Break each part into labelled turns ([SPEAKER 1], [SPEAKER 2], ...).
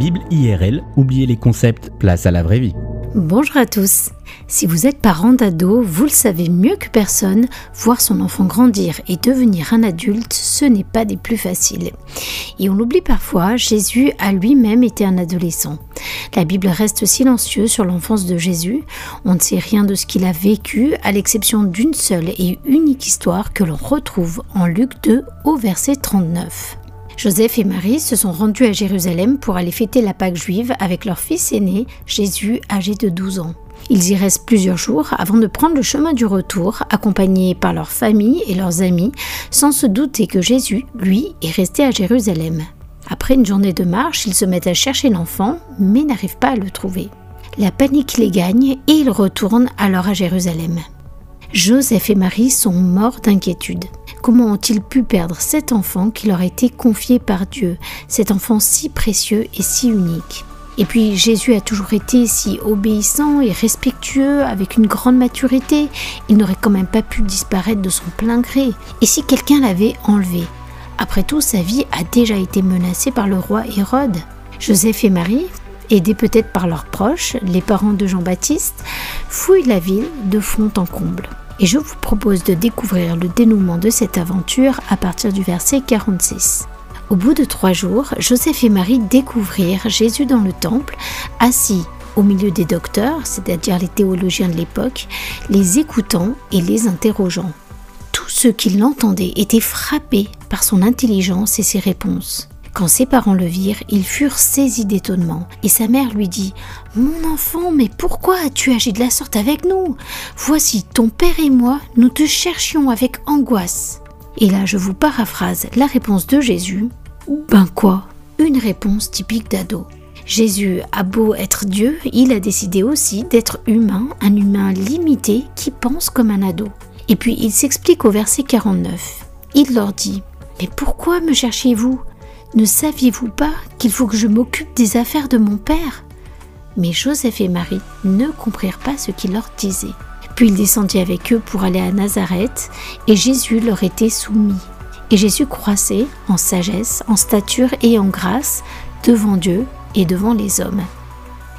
[SPEAKER 1] Bible IRL, oubliez les concepts, place à la vraie vie.
[SPEAKER 2] Bonjour à tous. Si vous êtes parent d'ado, vous le savez mieux que personne, voir son enfant grandir et devenir un adulte, ce n'est pas des plus faciles. Et on l'oublie parfois, Jésus a lui-même été un adolescent. La Bible reste silencieuse sur l'enfance de Jésus. On ne sait rien de ce qu'il a vécu, à l'exception d'une seule et unique histoire que l'on retrouve en Luc 2 au verset 39. Joseph et Marie se sont rendus à Jérusalem pour aller fêter la Pâque juive avec leur fils aîné, Jésus, âgé de 12 ans. Ils y restent plusieurs jours avant de prendre le chemin du retour, accompagnés par leur famille et leurs amis, sans se douter que Jésus, lui, est resté à Jérusalem. Après une journée de marche, ils se mettent à chercher l'enfant, mais n'arrivent pas à le trouver. La panique les gagne et ils retournent alors à Jérusalem. Joseph et Marie sont morts d'inquiétude. Comment ont-ils pu perdre cet enfant qui leur a été confié par Dieu, cet enfant si précieux et si unique? Et puis Jésus a toujours été si obéissant et respectueux, avec une grande maturité, il n'aurait quand même pas pu disparaître de son plein gré. Et si quelqu'un l'avait enlevé? Après tout, sa vie a déjà été menacée par le roi Hérode. Joseph et Marie, aidés peut-être par leurs proches, les parents de Jean-Baptiste, fouillent la ville de fond en comble et je vous propose de découvrir le dénouement de cette aventure à partir du verset 46. Au bout de trois jours, Joseph et Marie découvrirent Jésus dans le temple, assis au milieu des docteurs, c'est-à-dire les théologiens de l'époque, les écoutant et les interrogeant. Tous ceux qui l'entendaient étaient frappés par son intelligence et ses réponses. Quand ses parents le virent, ils furent saisis d'étonnement, et sa mère lui dit Mon enfant, mais pourquoi as-tu agi de la sorte avec nous? Voici, ton père et moi, nous te cherchions avec angoisse. Et là, je vous paraphrase la réponse de Jésus Ben quoi? Une réponse typique d'ado. Jésus a beau être Dieu, il a décidé aussi d'être humain, un humain limité qui pense comme un ado. Et puis il s'explique au verset 49. Il leur dit Mais pourquoi me cherchiez-vous? Ne saviez-vous pas qu'il faut que je m'occupe des affaires de mon père? Mais Joseph et Marie ne comprirent pas ce qu'il leur disait. Puis il descendit avec eux pour aller à Nazareth, et Jésus leur était soumis. Et Jésus croissait en sagesse, en stature et en grâce devant Dieu et devant les hommes.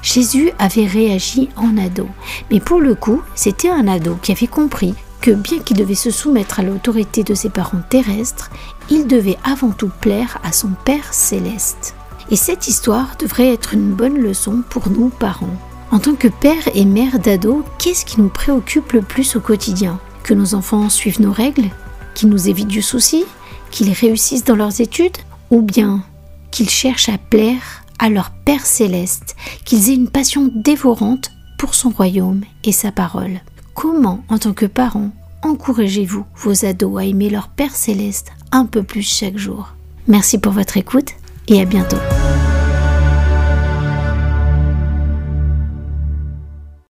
[SPEAKER 2] Jésus avait réagi en ado, mais pour le coup, c'était un ado qui avait compris que bien qu'il devait se soumettre à l'autorité de ses parents terrestres, il devait avant tout plaire à son Père céleste. Et cette histoire devrait être une bonne leçon pour nous parents. En tant que père et mère d'ado, qu'est-ce qui nous préoccupe le plus au quotidien? Que nos enfants suivent nos règles? Qu'ils nous évitent du souci? Qu'ils réussissent dans leurs études? Ou bien qu'ils cherchent à plaire à leur Père céleste, qu'ils aient une passion dévorante pour son royaume et sa parole? Comment, en tant que parent, encouragez-vous vos ados à aimer leur Père céleste un peu plus chaque jour? Merci pour votre écoute et à bientôt.